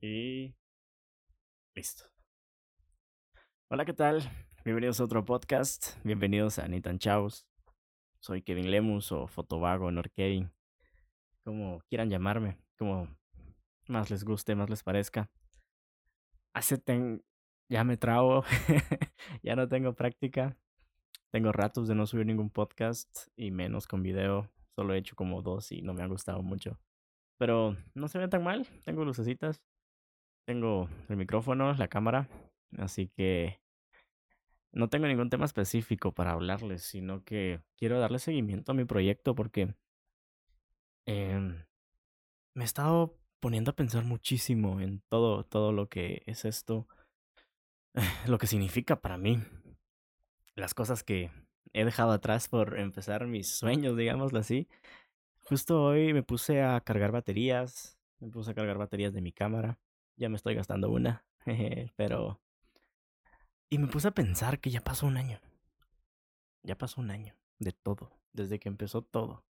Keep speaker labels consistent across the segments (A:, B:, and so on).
A: Y listo. Hola, ¿qué tal? Bienvenidos a otro podcast. Bienvenidos a Nitan Chaos. Soy Kevin Lemus o Fotovago, Norkevin. Como quieran llamarme, como más les guste, más les parezca. Hace ten... ya me trago, ya no tengo práctica. Tengo ratos de no subir ningún podcast y menos con video. Solo he hecho como dos y no me ha gustado mucho. Pero no se ve tan mal. Tengo lucecitas. Tengo el micrófono, la cámara, así que no tengo ningún tema específico para hablarles, sino que quiero darle seguimiento a mi proyecto porque em, me he estado poniendo a pensar muchísimo en todo, todo lo que es esto, lo que significa para mí, las cosas que he dejado atrás por empezar mis sueños, digámoslo así. Justo hoy me puse a cargar baterías, me puse a cargar baterías de mi cámara ya me estoy gastando una, pero... Y me puse a pensar que ya pasó un año. Ya pasó un año de todo, desde que empezó todo.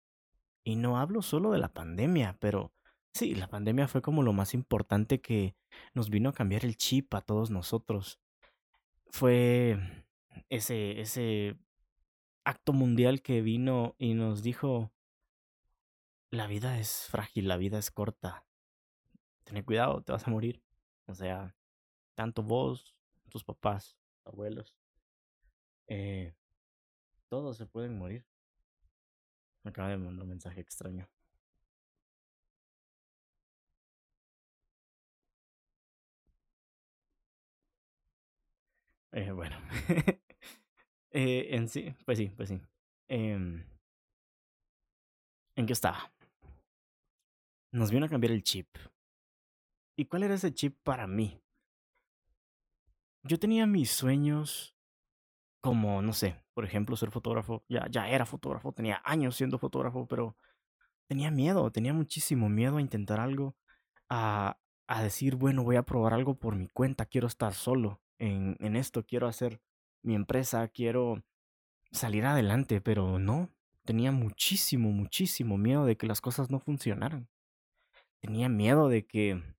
A: Y no hablo solo de la pandemia, pero sí, la pandemia fue como lo más importante que nos vino a cambiar el chip a todos nosotros. Fue ese, ese acto mundial que vino y nos dijo, la vida es frágil, la vida es corta, ten cuidado, te vas a morir. O sea, tanto vos, tus papás, abuelos, eh, todos se pueden morir. Me acaba de mandar un mensaje extraño. Eh, bueno, eh, en sí, pues sí, pues sí. Eh, ¿En qué estaba? Nos vino a cambiar el chip. ¿Y cuál era ese chip para mí? Yo tenía mis sueños como, no sé, por ejemplo, ser fotógrafo. Ya, ya era fotógrafo, tenía años siendo fotógrafo, pero tenía miedo, tenía muchísimo miedo a intentar algo, a, a decir, bueno, voy a probar algo por mi cuenta, quiero estar solo en, en esto, quiero hacer mi empresa, quiero salir adelante, pero no, tenía muchísimo, muchísimo miedo de que las cosas no funcionaran. Tenía miedo de que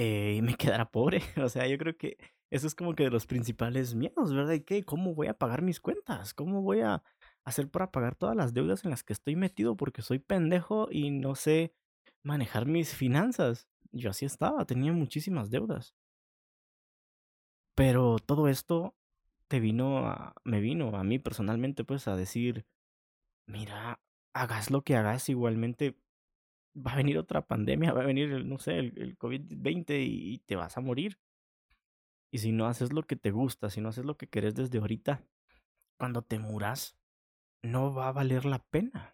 A: eh, me quedara pobre. O sea, yo creo que eso es como que de los principales miedos, ¿verdad? ¿Y qué? ¿Cómo voy a pagar mis cuentas? ¿Cómo voy a hacer para pagar todas las deudas en las que estoy metido porque soy pendejo y no sé manejar mis finanzas? Yo así estaba, tenía muchísimas deudas. Pero todo esto te vino a, me vino a mí personalmente pues a decir, mira, hagas lo que hagas, igualmente va a venir otra pandemia, va a venir, no sé, el, el COVID-20 y, te vas a morir. Y si no haces lo que te gusta, si no haces lo que querés desde ahorita, cuando te muras, no va a valer la pena.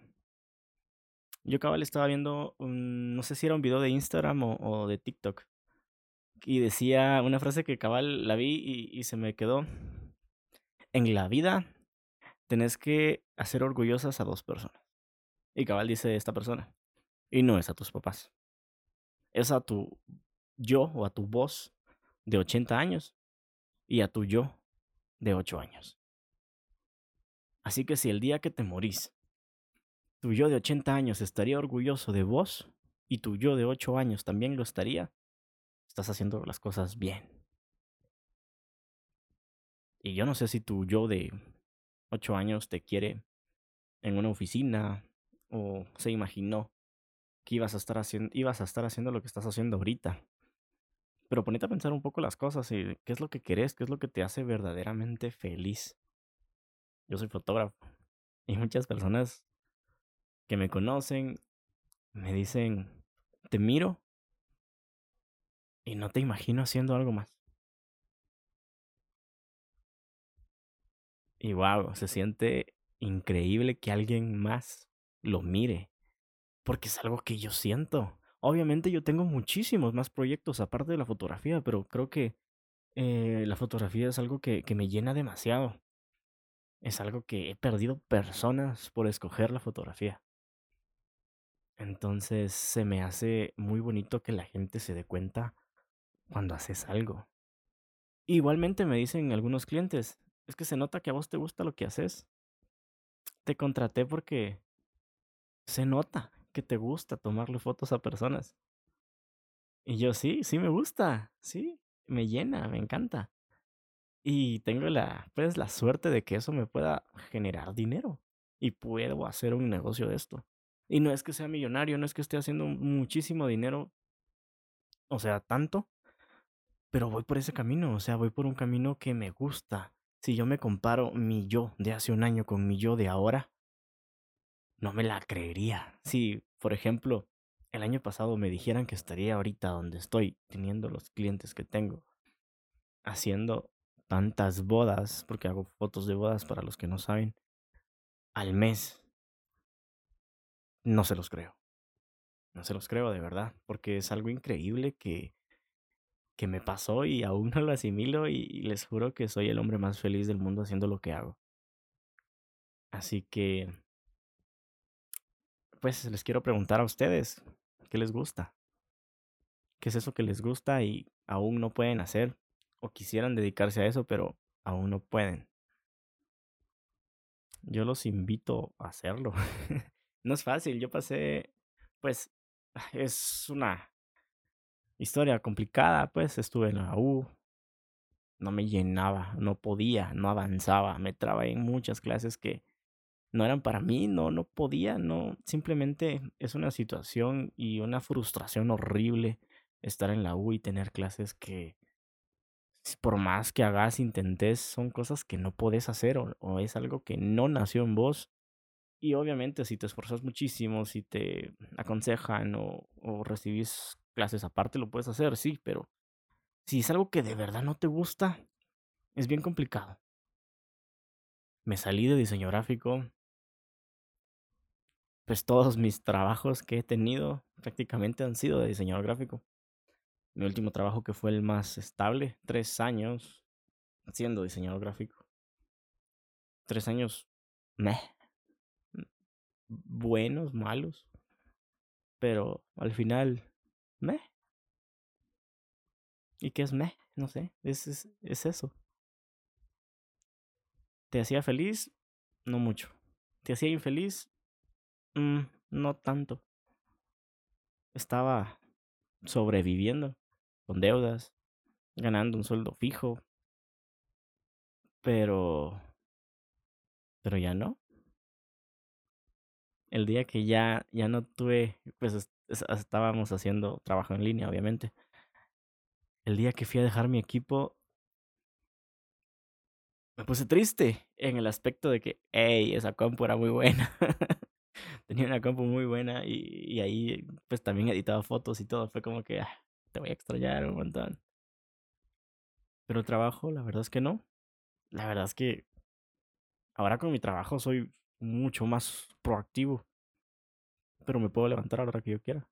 A: Yo cabal estaba viendo, no sé si era un video de Instagram o, de TikTok. Y decía una frase que cabal la vi y, y se me quedó. En la vida tenés que hacer orgullosas a dos personas. Y cabal dice esta persona. Y no es a tus papás. Es a tu yo o a tu voz de 80 años y a tu yo de 8 años. Así que si el día que te morís, tu yo de 80 años estaría orgulloso de vos y tu yo de 8 años también lo estaría, estás haciendo las cosas bien. Y yo no sé si tu yo de 8 años te quiere en una oficina o se imaginó que ibas a estar haciendo, ibas a estar haciendo lo que estás haciendo ahorita. Pero ponete a pensar un poco las cosas y qué es lo que querés, qué es lo que te hace verdaderamente feliz. Yo soy fotógrafo y muchas personas que me conocen me dicen, te miro y no te imagino haciendo algo más. Y wow, se siente increíble que alguien más lo mire porque es algo que yo siento. Obviamente yo tengo muchísimos más proyectos aparte de la fotografía, pero creo que eh, la fotografía es algo que, que me llena demasiado. Es algo que he perdido personas por escoger la fotografía. Entonces se me hace muy bonito que la gente se dé cuenta cuando haces algo. Igualmente me dicen algunos clientes, es que se nota que a vos te gusta lo que haces. Te contraté porque se nota que te gusta tomarle fotos a personas. Y yo sí, sí me gusta, sí, me llena, me encanta. Y tengo la, pues, la suerte de que eso me pueda generar dinero. Y puedo hacer un negocio de esto. Y no es que sea millonario, no es que esté haciendo muchísimo dinero. O sea, tanto. Pero voy por ese camino, o sea, voy por un camino que me gusta. Si yo me comparo mi yo de hace un año con mi yo de ahora, no me la creería. Si, por ejemplo, el año pasado me dijeran que estaría ahorita donde estoy, teniendo los clientes que tengo, haciendo tantas bodas, porque hago fotos de bodas para los que no saben, al mes, no se los creo. No se los creo de verdad, porque es algo increíble que, que me pasó y aún no lo asimilo y, y les juro que soy el hombre más feliz del mundo haciendo lo que hago. Así que, pues les quiero preguntar a ustedes, ¿qué les gusta? ¿Qué es eso que les gusta y aún no pueden hacer? O quisieran dedicarse a eso, pero aún no pueden. Yo los invito a hacerlo. no es fácil, yo pasé, pues, es una historia complicada, pues estuve en la U, no me llenaba, no podía, no avanzaba, me trabé en muchas clases que no eran para mí, no, no podía, no, simplemente es una situación y una frustración horrible estar en la U y tener clases que por más que hagas, intentes, son cosas que no puedes hacer o, o es algo que no nació en vos y obviamente si te esforzas muchísimo, si te aconsejan o, o recibís clases aparte, lo puedes hacer, sí, pero si es algo que de verdad no te gusta, es bien complicado. Me salí de diseño gráfico. Pues todos mis trabajos que he tenido prácticamente han sido de diseñador gráfico. Mi último trabajo que fue el más estable, tres años siendo diseñador gráfico. Tres años, meh, buenos, malos. Pero al final, meh. ¿Y qué es meh? No sé, es, es, es eso. ¿Te hacía feliz? No mucho. ¿Te hacía infeliz? Mm, no tanto. Estaba sobreviviendo, con deudas, ganando un sueldo fijo. Pero... Pero ya no el día que ya, ya no tuve, pues estábamos haciendo trabajo en línea, obviamente. El día que fui a dejar mi equipo, me puse triste en el aspecto de que, hey, esa compu era muy buena. Tenía una compu muy buena y, y, ahí pues también editaba fotos y todo. Fue como que, ah, te voy a extrañar un montón. Pero el trabajo, la verdad es que no. La verdad es que ahora con mi trabajo soy mucho más proactivo. Pero me puedo levantar a la hora que yo quiera.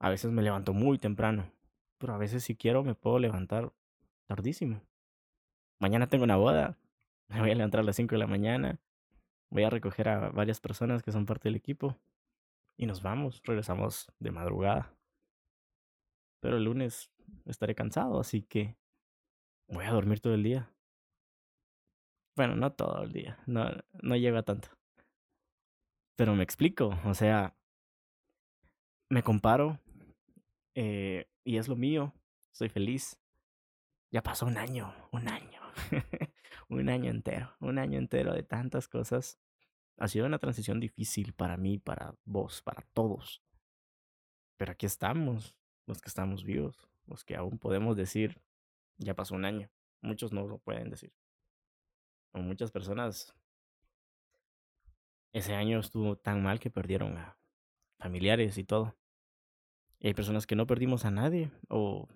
A: A veces me levanto muy temprano, pero a veces si quiero me puedo levantar tardísimo. Mañana tengo una boda, me voy a levantar a las 5 de la mañana, voy a recoger a varias personas que son parte del equipo y nos vamos, regresamos de madrugada. Pero el lunes estaré cansado, así que voy a dormir todo el día. Bueno, no todo el día, no, no llega tanto. Pero me explico, o sea, me comparo eh, y es lo mío, soy feliz. Ya pasó un año, un año, un año entero, un año entero de tantas cosas. Ha sido una transición difícil para mí, para vos, para todos. Pero aquí estamos, los que estamos vivos, los que aún podemos decir, ya pasó un año. Muchos no lo pueden decir o muchas personas, ese año estuvo tan mal que perdieron a familiares y todo. Y hay personas que no perdimos a nadie o,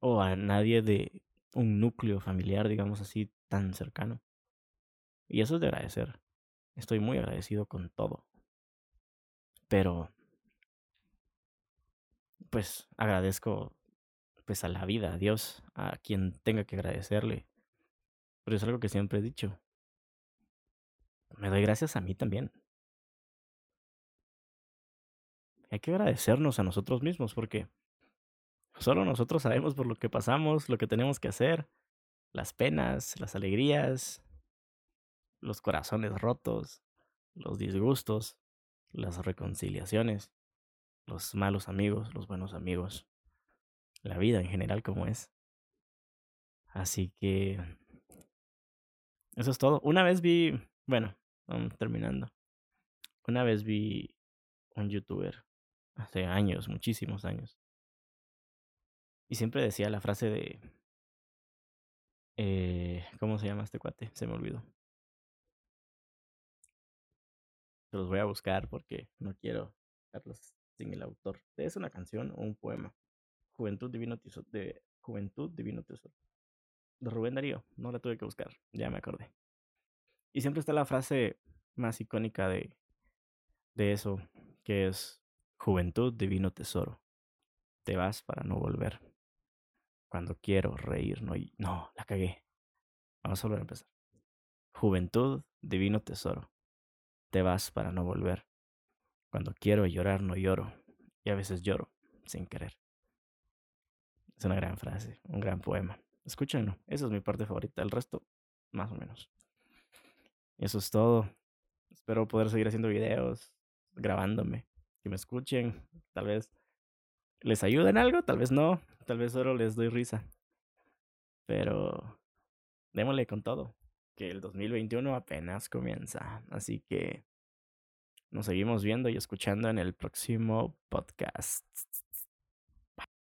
A: o a nadie de un núcleo familiar, digamos así, tan cercano. Y eso es de agradecer. Estoy muy agradecido con todo. Pero, pues agradezco pues a la vida, a Dios, a quien tenga que agradecerle pero es algo que siempre he dicho. Me doy gracias a mí también. Hay que agradecernos a nosotros mismos porque solo nosotros sabemos por lo que pasamos, lo que tenemos que hacer, las penas, las alegrías, los corazones rotos, los disgustos, las reconciliaciones. los malos amigos, los buenos amigos, la vida en general como es. Así que eso es todo. Una vez vi, bueno, vamos terminando. Una vez vi un youtuber hace años, muchísimos años. Y siempre decía la frase de... Eh, ¿Cómo se llama este cuate? Se me olvidó. Se los voy a buscar porque no quiero dejarlos sin el autor. ¿Es una canción o un poema? Juventud Divino Tesoro. De Juventud Divino Tesoro. De Rubén Darío. No la tuve que buscar. Ya me acordé. Y siempre está la frase más icónica de, de eso, que es Juventud Divino Tesoro. Te vas para no volver. Cuando quiero reír, no, no, la cagué. Vamos a volver a empezar. Juventud Divino Tesoro. Te vas para no volver. Cuando quiero llorar, no lloro. Y a veces lloro sin querer. Es una gran frase, un gran poema. Escúchenlo. Esa es mi parte favorita. El resto, más o menos. Y eso es todo. Espero poder seguir haciendo videos, grabándome, que me escuchen. Tal vez les ayuden algo, tal vez no. Tal vez solo les doy risa. Pero démosle con todo. Que el 2021 apenas comienza. Así que nos seguimos viendo y escuchando en el próximo podcast.